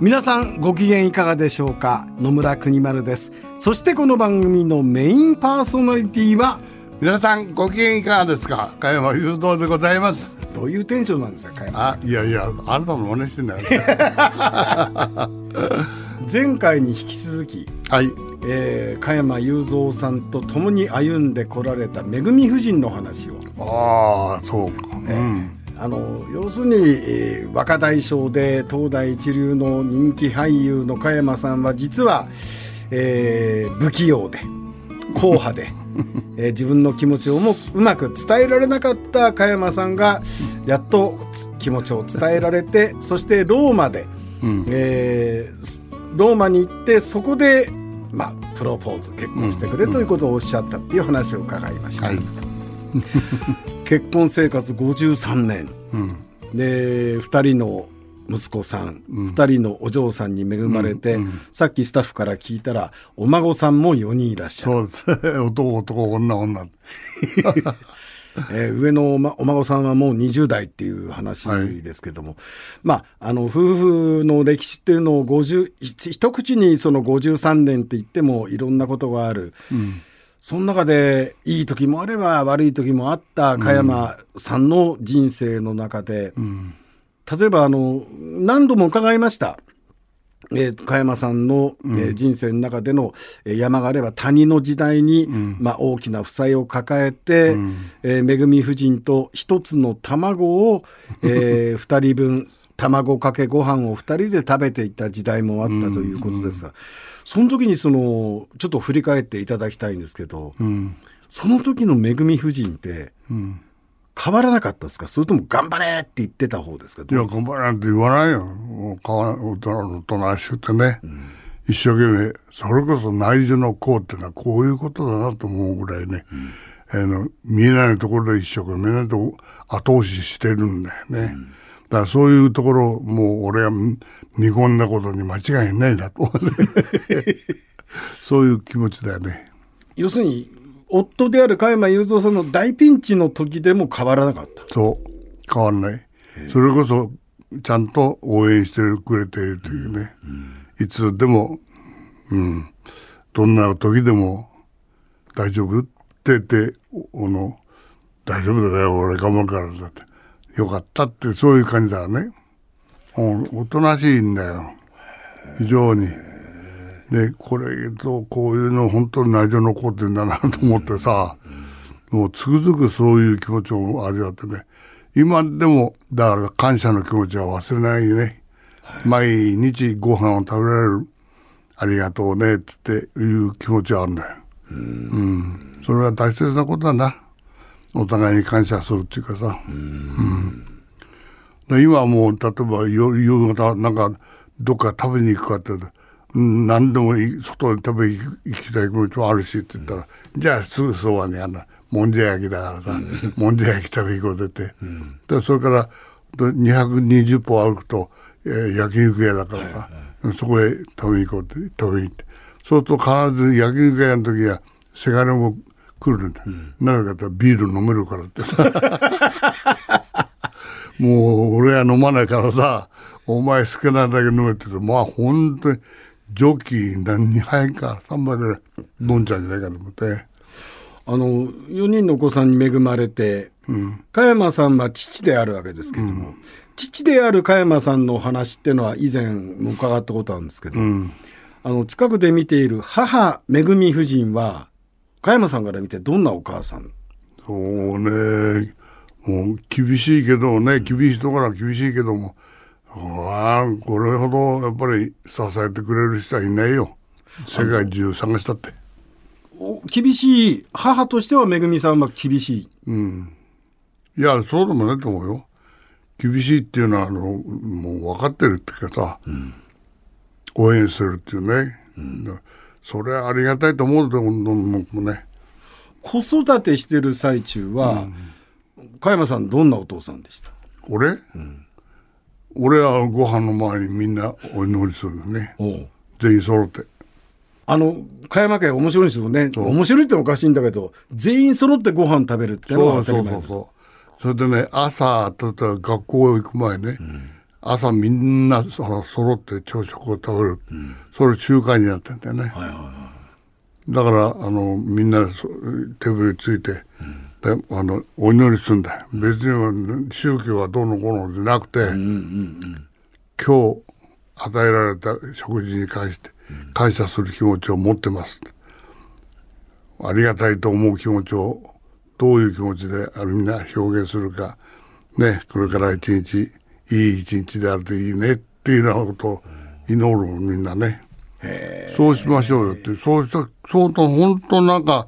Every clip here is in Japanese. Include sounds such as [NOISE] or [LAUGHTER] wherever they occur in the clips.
皆さんご機嫌いかがでしょうか？野村国丸です。そしてこの番組のメインパーソナリティは皆さんご機嫌いかがですか？加山雄三でございます。どういうテンションなんですか加山あいやいやあなたの真似してんだよ、[LAUGHS] 前回に引き続き、はい。えー、加山雄三さんと共に歩んでこられためぐみ夫人の話を。ああそうか、うん、あの要するに、えー、若大将で東大一流の人気俳優の加山さんは実は、えー、不器用で硬派で、[LAUGHS] えー、自分の気持ちをもうまく伝えられなかった加山さんがやっと気持ちを伝えられてそしてローマで、うん、えー、ローマに行ってそこで、まあ、プロポーズ結婚してくれということをおっしゃったっていう話を伺いました。はい [LAUGHS] 結婚生活53年、うん、で2人の息子さん、うん、2人のお嬢さんに恵まれて、うんうん、さっきスタッフから聞いたらお孫さんも4人いらっしゃる。そうです。[LAUGHS] 男男女女。[LAUGHS] えー、上のお,、ま、お孫さんはもう20代っていう話ですけども、はい、まああの夫婦の歴史っていうのを50一口にその53年って言ってもいろんなことがある、うん、その中でいい時もあれば悪い時もあった加山さんの人生の中で、うん、例えばあの何度も伺いました。えー、加山さんの、えー、人生の中での、えー、山があれば谷の時代に、うん、まあ、大きな負債を抱えて、うん、えー、恵み夫人と一つの卵を、えー、[LAUGHS] 2人分卵かけご飯を2人で食べていた時代もあったということですが。うんその時にそのちょっと振り返っていただきたいんですけど、うん、その時のめぐみ夫人って、変わらなかったですか？それとも頑張れって言ってた方ですか？いや頑張れなんて言わないよ変わ大人の大人しくてね、うん、一生懸命それこそ内需の功っていうのはこういうことだなと思うぐらいね、うん、あの見えないところで一生懸命後押ししてるんだよね。うんだからそういうところもう俺は見込んだことに間違いないなと。そういう気持ちだよね。要するに夫である加山雄三さんの大ピンチの時でも変わらなかった。そう。変わんない。それこそちゃんと応援してくれているというね、うん、いつでも、うん、どんな時でも大丈夫って言っておの大丈夫だよ。俺頑張るからだってよかったってそういう感じだね。おとなしいんだよ。非常に。で、これとこういうの本当に内情残ってんだなと思ってさ、もうつくづくそういう気持ちを味わってね。今でも、だから感謝の気持ちは忘れないね。毎日ご飯を食べられる。ありがとうねっていう気持ちはあるんだよ。うん。それは大切なことだな。お互いに感謝するっていうかさ、うん、うん、今はもう例えば夕方なんかどっか食べに行くかって何でも外に食べ行きたい気持ちもあるしって言ったら、うん、じゃあすぐそばにあのもんじゃ焼きだからさ、うん、もんじゃ焼き食べ行こうって、うん、でそれから220歩歩くと、えー、焼肉屋だからさ、はいはい、そこへ食べに行こうって食べに行って。そうすると必ず焼肉屋の時はせがれも来るんだ、うん、なぜかとビール飲めるからって。さ [LAUGHS] もう俺は飲まないからさお前好きなだけ飲めって言ってまあ本当にジョッキー何杯か3杯ぐらい飲んじゃうんじゃないかと思って。あの4人のお子さんに恵まれて、うん、加山さんは父であるわけですけども、うん、父である加山さんの話っていうのは以前も伺ったことあるんですけど、うん、あの近くで見ている母恵夫人は加山さんから見てどんなお母さん？そうね。もう厳しいけどね厳しいところは厳しいけどもあこれほどやっぱり支えてくれる人はいないよ。世界中探したって。厳しい母としてはめぐみさんは厳しい？うん。いやそうでもないと思うよ。厳しいっていうのはあのもう分かってるっていうかさ、うん、応援するっていうね、それはありがたいと思うと思うね。子育てしてる最中は、加山さんどんなお父さんでした？俺、俺はご飯の前にみんなお祈りするのね。全員揃って。あの加山家面白いですよね。面白いっておかしいんだけど全員揃ってご飯食べるってのはそう当たり前です。そうそうそうそれでね朝例えば学校行く前ね、朝みんなその揃って朝食を食べる、それ習慣になってんだよね、はいはいはだからあのみんなそテーブルについて、であのお祈りするんだよ。別に宗教はどうのこうのじゃなくて、今日与えられた食事に関して感謝する気持ちを持ってます。ありがたいと思う気持ちをどういう気持ちでみんな表現するか。ねこれから一日いい一日であるといいねっていうようなことを祈るみんなね。そうしましょうよってそうしたそうと本当なんか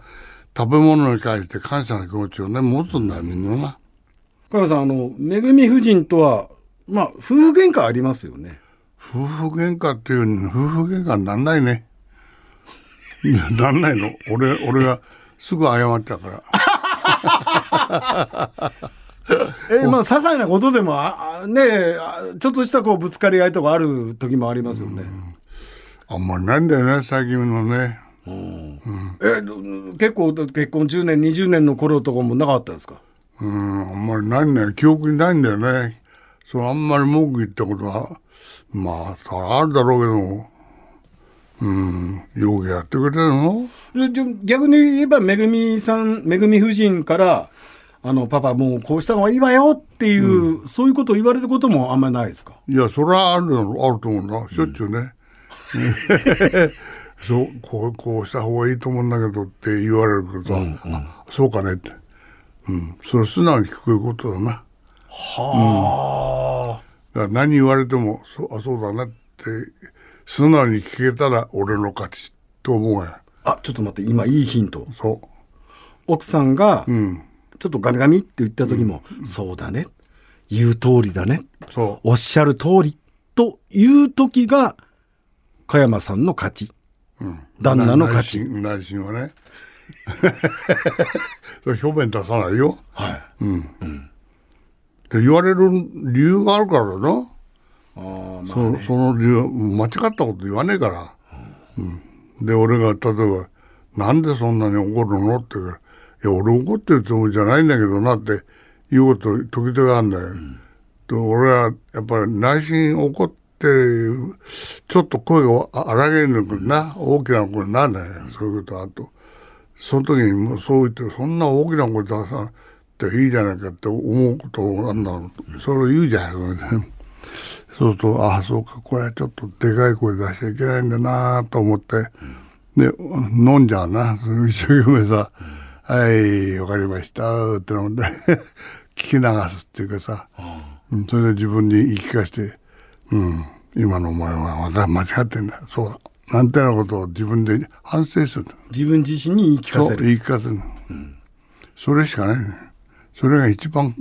食べ物に対して感謝の気持ちをね持つんだよみんなな。い加山さんあのめぐみ夫人とはまあ夫婦喧嘩ありますよね夫婦喧嘩っていうのに夫婦喧嘩になんないね。い [LAUGHS] やなんないの俺俺がすぐ謝ったから。[LAUGHS] [LAUGHS] えまあ些細なことでもああねちょっとしたこうぶつかり合いとかある時もありますよね、あんまりないんだよね最近のね。えど結構結婚10年20年の頃とかもなかったですか？うんあんまりないんだよ。記憶にないんだよね。そうあんまり文句言ったことはまあそれはあるだろうけど。も。うん。よくやってくれてるの逆に言えばめぐみさんめぐみ夫人からあのパパもうこうした方がいいわよっていう、そういうことを言われることもあんまりないですか？いや、それはあるのあると思うな。しょっちゅうね。[LAUGHS] そう、こう、こうした方がいいと思うんだけどって言われるけどさ、あそうかねって。うん。それ素直に聞くことだな。はあ、だから何言われても、そう、あ、そうだなって、素直に聞けたら俺の勝ちと思うや。あちょっと待って今いいヒントそ奥さんがう。うん。ちょっとガミガミって言った時も、そうだね言う通りだねそおっしゃる通りという時が加山さんの勝ちう。うん。旦那の勝ち内心内心はね。[LAUGHS] 表面出さないよ。はいで言われる理由があるからだな。あーまあそその理由間違ったこと言わねえから、うんで俺が例えば「なんでそんなに怒るの?」って言うから「いや俺怒ってるつもりじゃないんだけどな」って言うこと時々あるんだよ。で俺はやっぱり内心怒ってちょっと声が荒げるのかな大きな声になるんだよそういうことあと。その時にもうそう言ってそんな大きな声出さなくていいじゃないかって思うことなんだろう。それを言うじゃないそれで。そうすると、ああ、そうか、これはちょっとでかい声出しちゃいけないんだなと思って、で、飲んじゃうな。それ一生懸命さ、はい、わかりました、ってので、[LAUGHS] 聞き流すっていうかさ、うんそれで自分に言い聞かせて、うん、今のお前は間違ってんだ、そうだ。なんてなことを自分で反省するの。自分自身に言い聞かそう、せる言い聞かせるの。それしかないね。それが一番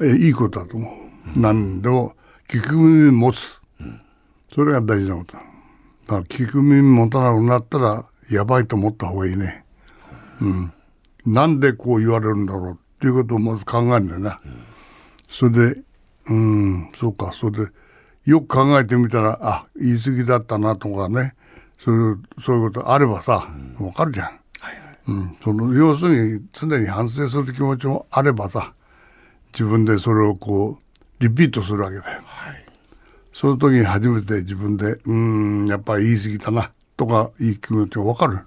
えいいことだと思う。何でも聞く耳持つ。それが大事なことだ。だから聞く耳持たなくなったらやばいと思った方がいいね。うん。なんでこう言われるんだろうっていうことをまず考えるんだよな。それで、うん、そうか、それで、よく考えてみたら、あ、言い過ぎだったなとかね、そういう、そういうことあればさ、わかるじゃん。うん、その要するに常に反省する気持ちもあればさ自分でそれをこうリピートするわけだよ。その時に初めて自分で「うーんやっぱり言い過ぎたな」とかいい気持ちが分かる。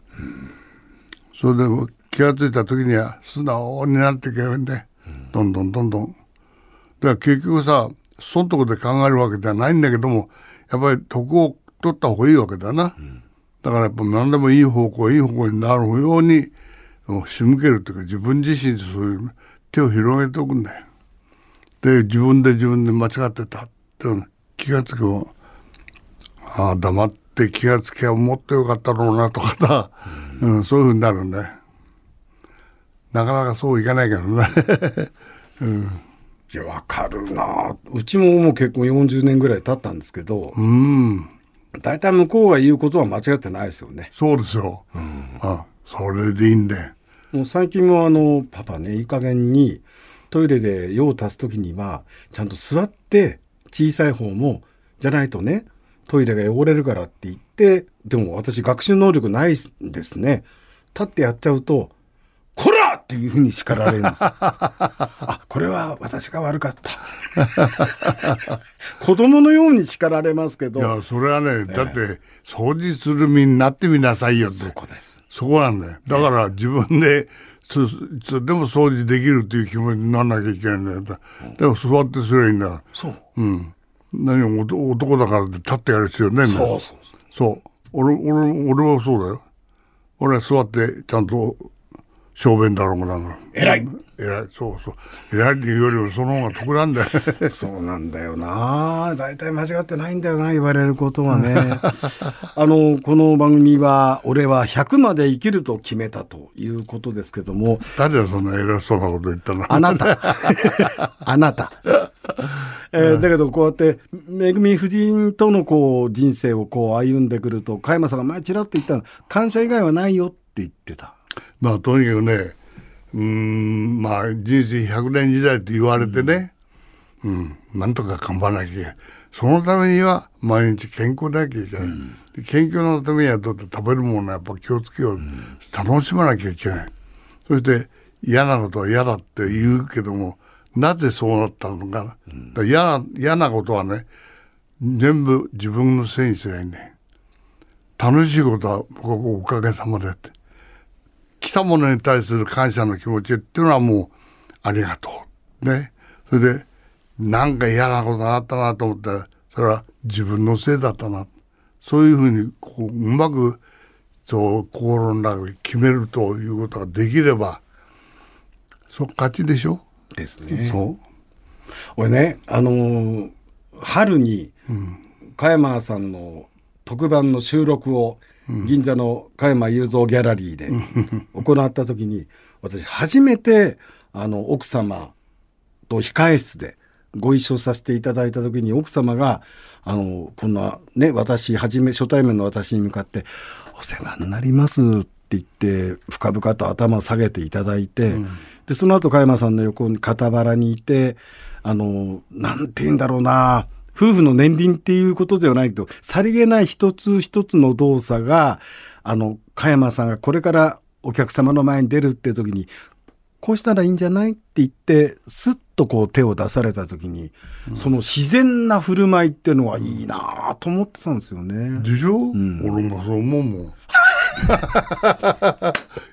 それで気が付いた時には素直になっていけばいいんでどんどんどんどん。だから結局さそのとこで考えるわけではないんだけどもやっぱり得を取った方がいいわけだな。だからやっぱ何でもいい方向いい方向になるように仕向けるというか自分自身でそういう手を広げておくんだよ。で自分で自分で間違ってたっていうの気がつけばああ黙って気がつけばもっとよかったろうなとかさ、うんそういうふうになるんだよ。なかなかそういかないけどね。[LAUGHS] いやわかるなうちももう結婚40年ぐらい経ったんですけど、うん大体向こうが言うことは間違ってないですよね。そうですよ。あそれでいいんで。もう最近もあのパパねいい加減にトイレで用を足す時にはちゃんと座って小さい方もじゃないとねトイレが汚れるからって言ってでも私学習能力ないんですね立ってやっちゃうと「こら!」っていうふうに叱られるんですよあこれは私が悪かった [LAUGHS] 子供のように叱られますけどいや、それはね、だって、掃除する身になってみなさいよって。そこですそこなんだよ。だから自分で、つつでも掃除できるっていう気持ちにならなきゃいけないんだよ。でも座ってすればいいんだよ。そううん。何も男男だからって立ってやる必要ねえんだよ。そうそうそう。俺、俺、俺はそうだよ。俺は座ってちゃんと小便だろうがな。んか。偉い。偉い。そうそう。偉いっていうよりもその方が得なんだよ。[LAUGHS] そうなんだよな。大体間違ってないんだよな言われることはね。[LAUGHS] あのこの番組は「俺は100まで生きると決めた」ということですけども。誰がそんな偉そうなこと言ったの。あなた。[LAUGHS] あなた、えーだけどこうやってめぐみ夫人とのこう人生をこう歩んでくると加山さんが前ちらっと言ったの感謝以外はないよって言ってたまあとにかくね、うーん、まあ人生100年時代って言われてね、うん、なんとか頑張らなきゃいけない。そのためには毎日健康でなきゃいけない。で健康のためにはだって食べるものはやっぱ気をつけよう。楽しまなきゃいけない。そして嫌なことは嫌だって言うけども、なぜそうなったのか。だから嫌な嫌なことはね、全部自分のせいにすりゃいいんだよ。楽しいことは僕はおかげさまでって。来たものに対する感謝の気持ちっていうのはもうありがとう。ね。それでなんか嫌なことがあったなと思ったらそれは自分のせいだったな。そういうふうにこううまくそう心の中で決めるということができればそう勝ちでしょ、ですねそう俺ねあのー春に加山さんの特番の収録を銀座の加山雄三ギャラリーで行った時に私初めてあの奥様と控え室でご一緒させていただいた時に奥様があのこんなね私初め初対面の私に向かって「お世話になります」って言って深々と頭を下げていただいて、でその後加山さんの横に傍らにいてあのなんて言うんだろうな夫婦の年輪っていうことではないけどさりげない一つ一つの動作があの加山さんがこれからお客様の前に出るっていう時にこうしたらいいんじゃないって言ってスッとこう手を出された時に、その自然な振る舞いっていうのはいいなと思ってたんですよね。でしょ、俺もそう思うもん。[LAUGHS]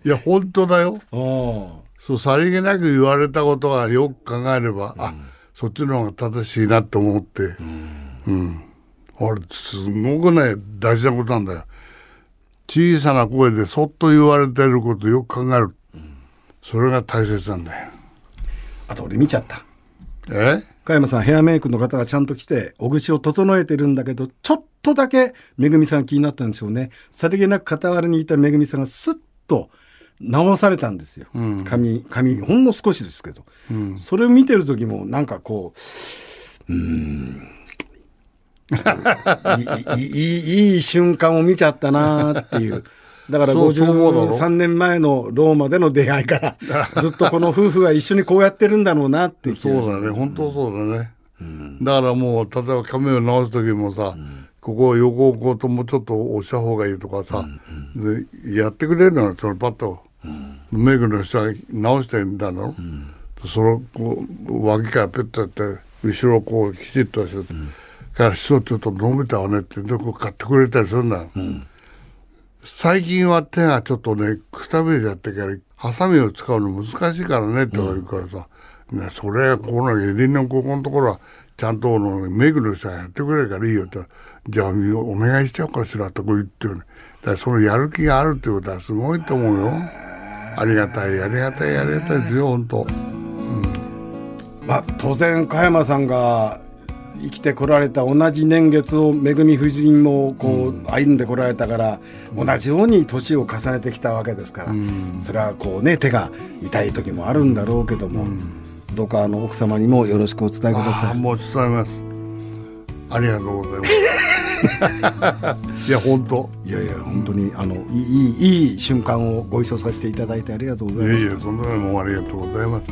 いや本当だよ。あそうさりげなく言われたことはよく考えれば、あそっちの方が正しいなって思って。うん、あれすごくね大事なことなんだよ。小さな声でそっと言われてることよく考える、それが大切なんだよ。あと俺見ちゃった。え？加山さんヘアメイクの方がちゃんと来てお口を整えてるんだけどちょっとだけめぐみさんが気になったんでしょうね。さりげなく傍らにいためぐみさんがスッと直されたんですよ、髪髪ほんの少しですけど、それを見てる時もなんかこううーん。いいいい瞬間を見ちゃったなっていう。だからそうそう思うだろ？53年前のローマでの出会いから [LAUGHS] ずっとこの夫婦が一緒にこうやってるんだろうなってそうだね。本当そうだね、だからもう例えば髪を直す時もさ、ここを横をこうともうちょっと押した方がいいとかさ、でやってくれるのよそのパッと、メイクの人が直してんだろ、そのこう脇からペッとやって後ろをこうきちっとして、から人ちょっと伸びたわねってでこう買ってくれたりするんだ。よ、最近は手がちょっとねくたびれちゃってからハサミを使うの難しいからねとか言うからさ、ね、それこの襟のここのところはちゃんとのメイクの人がやってくれるからいいよって。じゃあお願いしちゃおうかしらとか言ってる。ねだからそのやる気があるってことはすごいと思うよ。ありがたいありがたいありがたいですよ本当。まあ、当然加山さんが生きてこられた同じ年月をめぐみ夫人もこう歩んでこられたから、同じように年を重ねてきたわけですから、それはこうね手が痛い時もあるんだろうけども、どうかあの奥様にもよろしくお伝えください。ああもう伝えます。ありがとうございます [LAUGHS] いや本当。いやいや本当にあのいいいい瞬間をご一緒させていただいてありがとうございます。いやいやそんなのもありがとうございます。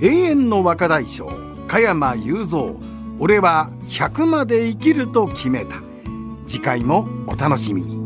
永遠の若大将加山雄三。俺は100まで生きると決めた。次回もお楽しみに